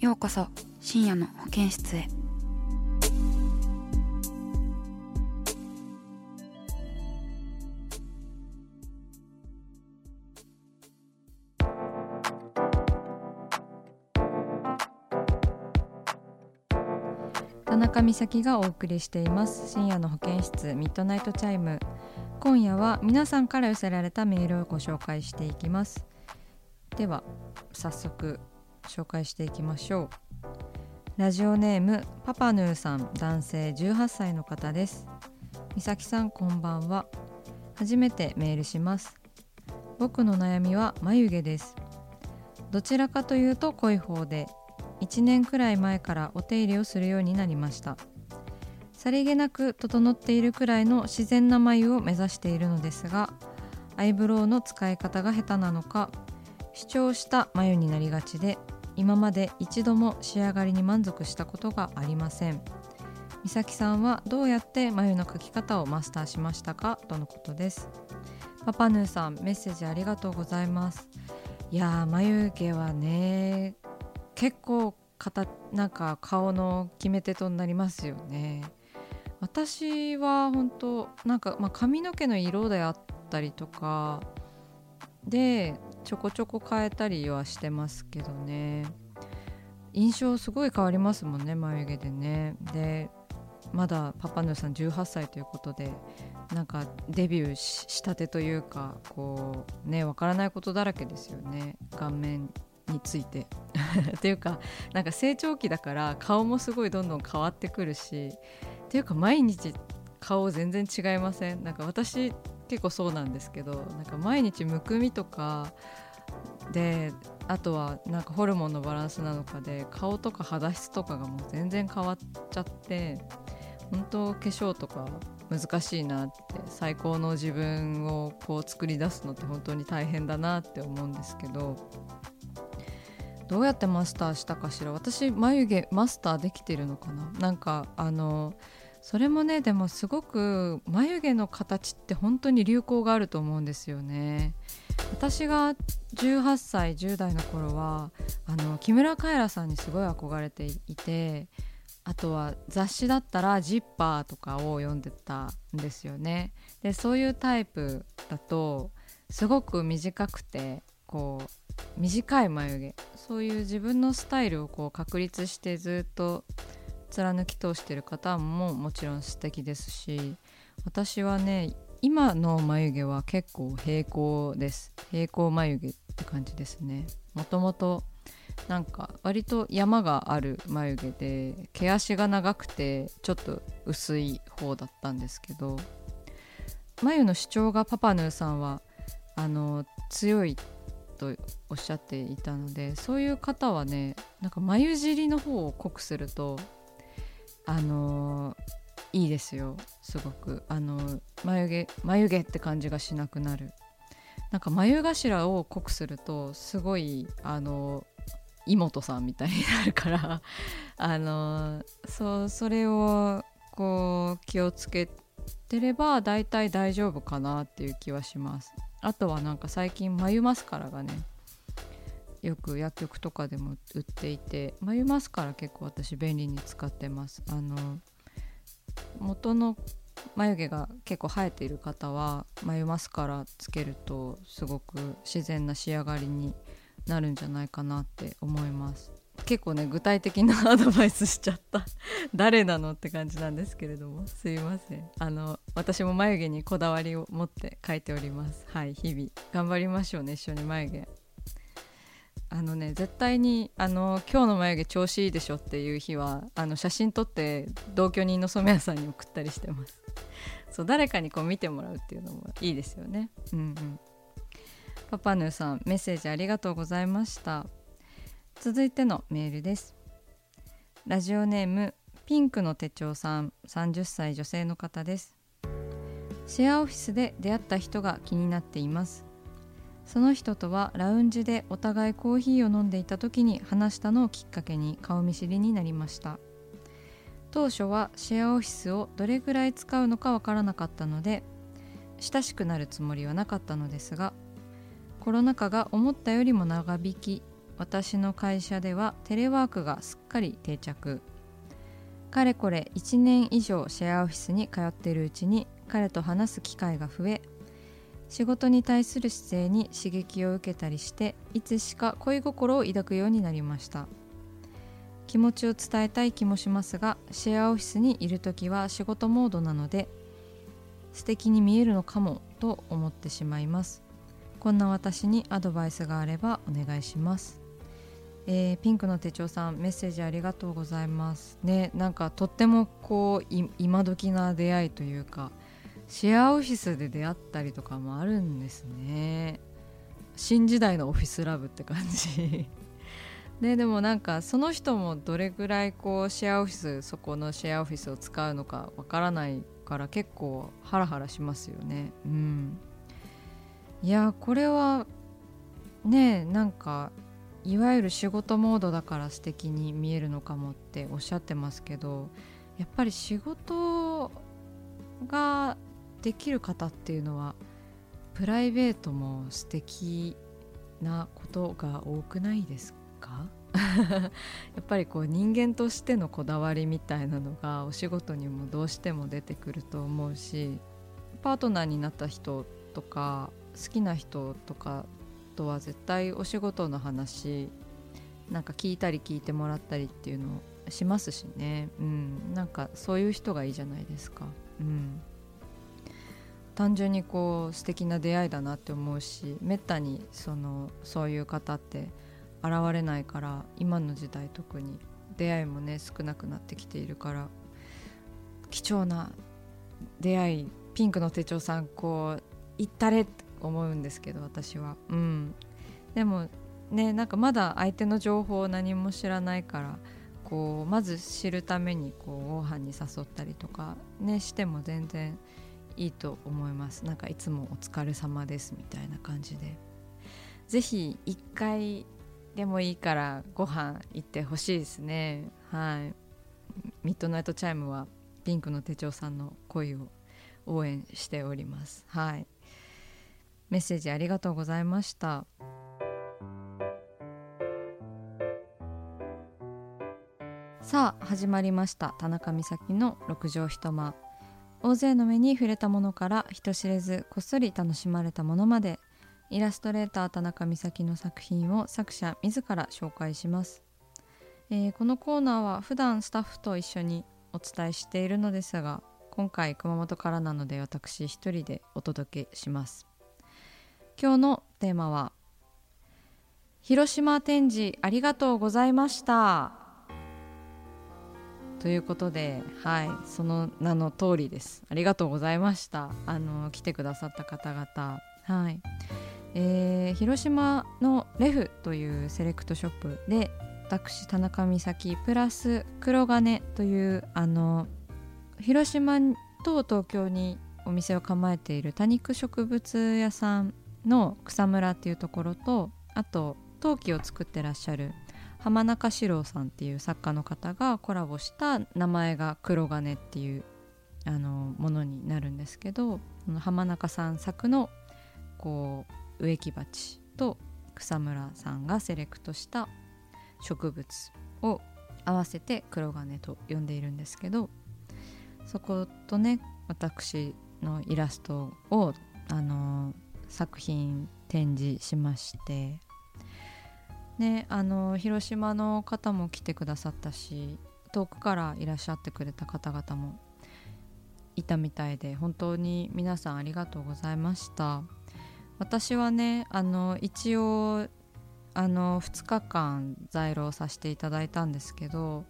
ようこそ深夜の保健室へ。田中美咲がお送りしています。深夜の保健室ミッドナイトチャイム。今夜は皆さんから寄せられたメールをご紹介していきます。では早速紹介していきましょう。ラジオネームパパヌーさん男性18歳の方です。美咲さんこんばんは。初めてメールします。僕の悩みは眉毛です。どちらかというと濃い方で1年くらい前からお手入れをするようになりました。さりげなく整っているくらいの自然な眉を目指しているのですがアイブロウの使い方が下手なのか主張した眉になりがちで今まで一度も仕上がりに満足したことがありません。美咲さんはどうやって眉の描き方をマスターしましたかとのことです。パパヌーさんメッセージありがとうございます。いやー眉毛はね結構形なんか顔の決め手となりますよね。私は本当なんか、まあ、髪の毛の色であったりとかでちょこちょこ変えたりはしてますけどね。印象すごい変わりますもんね眉毛でね。でまだパパヌーさん18歳ということでなんかデビューしたてというかこうねわからないことだらけですよね。顔面について。っていうかなんか成長期だから顔もすごいどんどん変わってくるしっていうか毎日顔全然違いません？なんか私結構そうなんですけどなんか毎日むくみとかであとはなんかホルモンのバランスなのかで顔とか肌質とかがもう全然変わっちゃって本当化粧とか難しいなって最高の自分をこう作り出すのって本当に大変だなって思うんですけどどうやってマスターしたかしら？私眉毛マスターできてるのかな？なんかあのそれもねでもすごく眉毛の形って本当に流行があると思うんですよね。私が18歳10代の頃はあの木村カエラさんにすごい憧れていてあとは雑誌だったら「ジッパー」とかを読んでたんですよね。でそういうタイプだとすごく短くてこう短い眉毛そういう自分のスタイルをこう確立してずっと貫き通してる方ももちろん素敵ですし私はね今の眉毛は結構平行です。平行眉毛って感じですね。もともとなんか割と山がある眉毛で毛足が長くてちょっと薄い方だったんですけど眉の主張がパパヌーさんはあの強いとおっしゃっていたのでそういう方はねなんか眉尻の方を濃くするとあのいいですよ。すごく。あの眉毛眉毛って感じがしなくなる。なんか眉頭を濃くするとすごいあの妹さんみたいになるから。あのそうそれをこう気をつけてれば大体大丈夫かなっていう気はします。あとはなんか最近眉マスカラがねよく薬局とかでも売っていて眉マスカラ結構私便利に使ってます。あの元の眉毛が結構生えている方は眉マスカラつけるとすごく自然な仕上がりになるんじゃないかなって思います。結構ね具体的な アドバイスしちゃった。誰なのって感じなんですけれども。すいません。あの私も眉毛にこだわりを持って描いております。はい日々。頑張りましょうね一緒に眉毛。あのね絶対にあの今日の眉毛調子いいでしょっていう日はあの写真撮って同居人の染谷さんに送ったりしてます。そう誰かにこう見てもらうっていうのもいいですよね。うんうん。パパヌーさんメッセージありがとうございました。続いてのメールです。ラジオネームピンクの手帳さん30歳女性の方です。シェアオフィスで出会った人が気になっています。その人とはラウンジでお互いコーヒーを飲んでいた時に話したのをきっかけに顔見知りになりました。当初はシェアオフィスをどれぐらい使うのかわからなかったので親しくなるつもりはなかったのですがコロナ禍が思ったよりも長引き私の会社ではテレワークがすっかり定着。かれこれ1年以上シェアオフィスに通っているうちに彼と話す機会が増え仕事に対する姿勢に刺激を受けたりしていつしか恋心を抱くようになりました。気持ちを伝えたい気もしますがシェアオフィスにいる時は仕事モードなので素敵に見えるのかもと思ってしまいます。こんな私にアドバイスがあればお願いします、えー、ピンクの手帳さんメッセージありがとうございます。ねなんかとってもこう今時な出会いというかシェアオフィスで出会ったりとかもあるんですね。新時代のオフィスラブって感じ。ででもなんかその人もどれぐらいこうシェアオフィスそこのシェアオフィスを使うのかわからないから結構ハラハラしますよね。うん。いやこれはねなんかいわゆる仕事モードだから素敵に見えるのかもっておっしゃってますけどやっぱり仕事ができる方っていうのはプライベートも素敵なことが多くないですか？やっぱりこう人間としてのこだわりみたいなのがお仕事にもどうしても出てくると思うしパートナーになった人とか好きな人とかとは絶対お仕事の話なんか聞いたり聞いてもらったりっていうのをしますしね、うん、なんかそういう人がいいじゃないですか、うん、単純にこう素敵な出会いだなって思うしめったにそのそういう方って現れないから今の時代特に出会いもね少なくなってきているから貴重な出会いピンクの手帳さんこう行ったれって思うんですけど私は。うん。でもねなんかまだ相手の情報を何も知らないからこうまず知るためにこうご飯に誘ったりとかねしても全然いいと思います。なんかいつもお疲れ様ですみたいな感じで。是非一回でもいいからご飯行ってほしいですね。はい。ミッドナイトチャイムはピンクの手帳さんの恋を応援しております。はい。メッセージありがとうございました。さあ始まりました。田中美咲の六畳一間。大勢の目に触れたものから人知れずこっそり楽しまれたものまでイラストレーター田中美咲の作品を作者自ら紹介します、えー、このコーナーは普段スタッフと一緒にお伝えしているのですが今回熊本からなので私一人でお届けします。今日のテーマは広島展示ありがとうございましたということではいその名の通りです。ありがとうございました。あの来てくださった方々。はい。えー、広島のレフというセレクトショップで私田中美咲プラス黒金というあの広島と東京にお店を構えている多肉植物屋さんの草むらっていうところとあと陶器を作ってらっしゃる浜中史郎さんっていう作家の方がコラボした名前が黒金っていうあのものになるんですけど浜中さん作のこう植木鉢と草むらさんがセレクトした植物を合わせて黒金と呼んでいるんですけどそことね私のイラストをあの作品展示しましてねあの広島の方も来てくださったし遠くからいらっしゃってくれた方々もいたみたいで本当に皆さんありがとうございました。私はねあの一応あの2日間在労させていただいたんですけど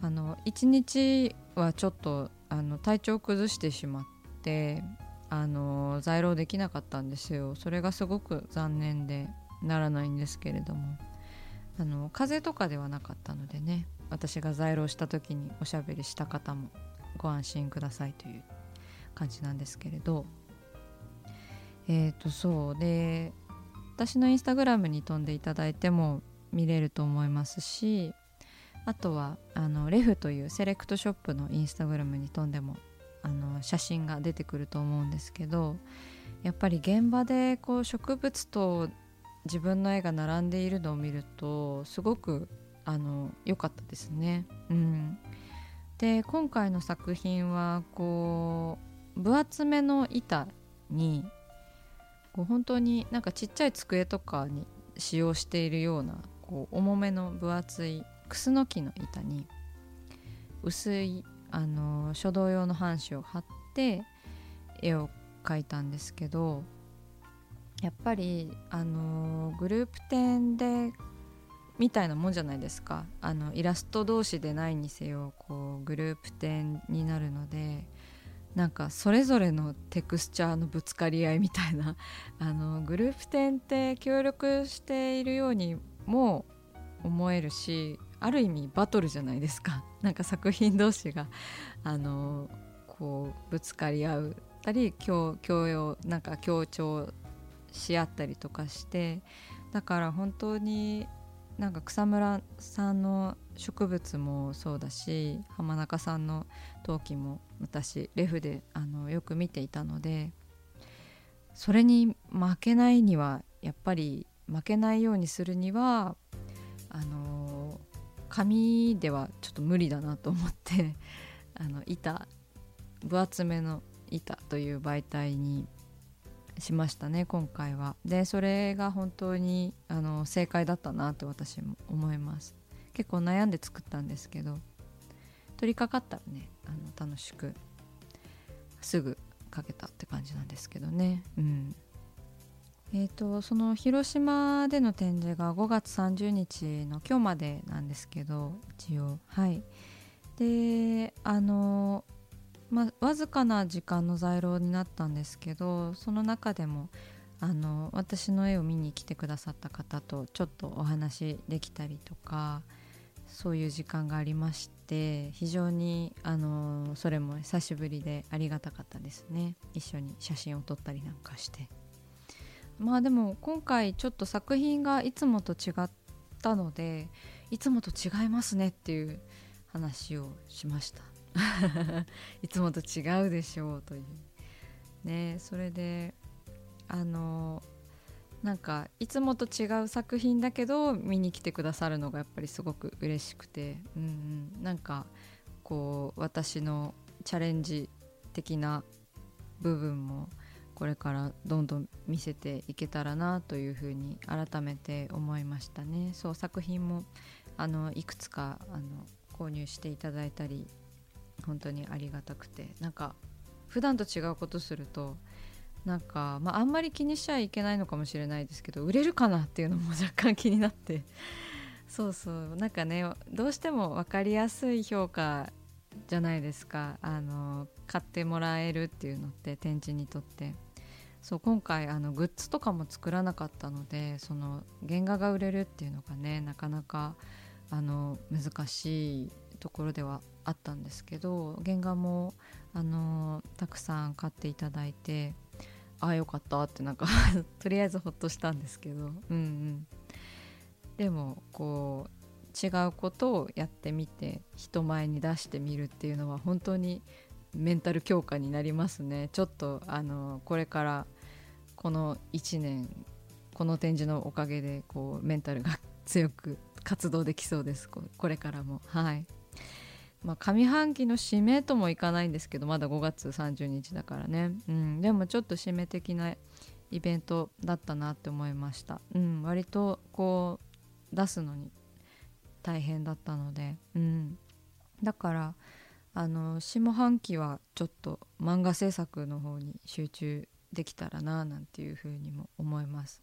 あの1日はちょっとあの体調を崩してしまってあの在労できなかったんですよ。それがすごく残念でならないんですけれども。あの風邪とかではなかったのでね私が在労した時におしゃべりした方もご安心くださいという感じなんですけれど。えっ、ー、とそう。で私のインスタグラムに飛んでいただいても見れると思いますしあとはあのレフというセレクトショップのインスタグラムに飛んでもあの写真が出てくると思うんですけどやっぱり現場でこう植物と自分の絵が並んでいるのを見るとすごくあの良かったですね。うん、で今回の作品はこう分厚めの板にこう本当になんかちっちゃい机とかに使用しているようなこう重めの分厚いクスノキの板に薄いあの書道用の半紙を貼って絵を描いたんですけどやっぱりあのグループ展でみたいなもんじゃないですか。あのイラスト同士でないにせよこうグループ展になるのでなんかそれぞれのテクスチャーのぶつかり合いみたいな。あのグループ展って協力しているようにも思えるしある意味バトルじゃないですか。なんか作品同士があのこうぶつかり合う。たり強強要なんか強調し合ったりとかしてだから本当になんか草むらさんの植物もそうだし浜中さんの陶器も私レフであのよく見ていたのでそれに負けないにはやっぱり負けないようにするにはあの紙ではちょっと無理だなと思ってあの板分厚めの板という媒体にしましたね今回は。でそれが本当にあの正解だったなと私も思います。結構悩んで作ったんですけど取り掛かったらねあの楽しくすぐ書けたって感じなんですけどね。うんえーと、その広島での展示が5月30日の今日までなんですけど一応はいであのまあわずかな時間の在廊になったんですけどその中でもあの私の絵を見に来てくださった方とちょっとお話できたりとかそういう時間がありまして非常にあのそれも久しぶりでありがたかったですね。一緒に写真を撮ったりなんかして。まあでも今回ちょっと作品がいつもと違ったのでいつもと違いますねっていう話をしました。いつもと違うでしょうという。ねそれであのなんかいつもと違う作品だけど見に来てくださるのがやっぱりすごく嬉しくて、うん、なんかこう私のチャレンジ的な部分もこれからどんどん見せていけたらなというふうに改めて思いましたね。そう作品もあのいくつかあの購入していただいたり本当にありがたくて。なんか普段と違うことするとなんか、まあ、あんまり気にしちゃいけないのかもしれないですけど売れるかなっていうのも若干気になって。そうそう。なんかねどうしても分かりやすい評価じゃないですか。あの買ってもらえるっていうのって展示にとって。そう今回あのグッズとかも作らなかったのでその原画が売れるっていうのがねなかなかあの難しいところではあったんですけど原画もあのたくさん買っていただいてああよかったってなんか とりあえずほっとしたんですけどうんうん。でもこう違うことをやってみて人前に出してみるっていうのは本当にメンタル強化になりますね。ちょっとあのこれからこの1年この展示のおかげでこうメンタルが強く活動できそうです。これからも。はい。まあ、上半期の締めともいかないんですけどまだ5月30日だからね、うん、でもちょっと締め的なイベントだったなって思いました、うん、割とこう出すのに大変だったので、うん、だからあの下半期はちょっと漫画制作の方に集中できたらななんていうふうにも思います。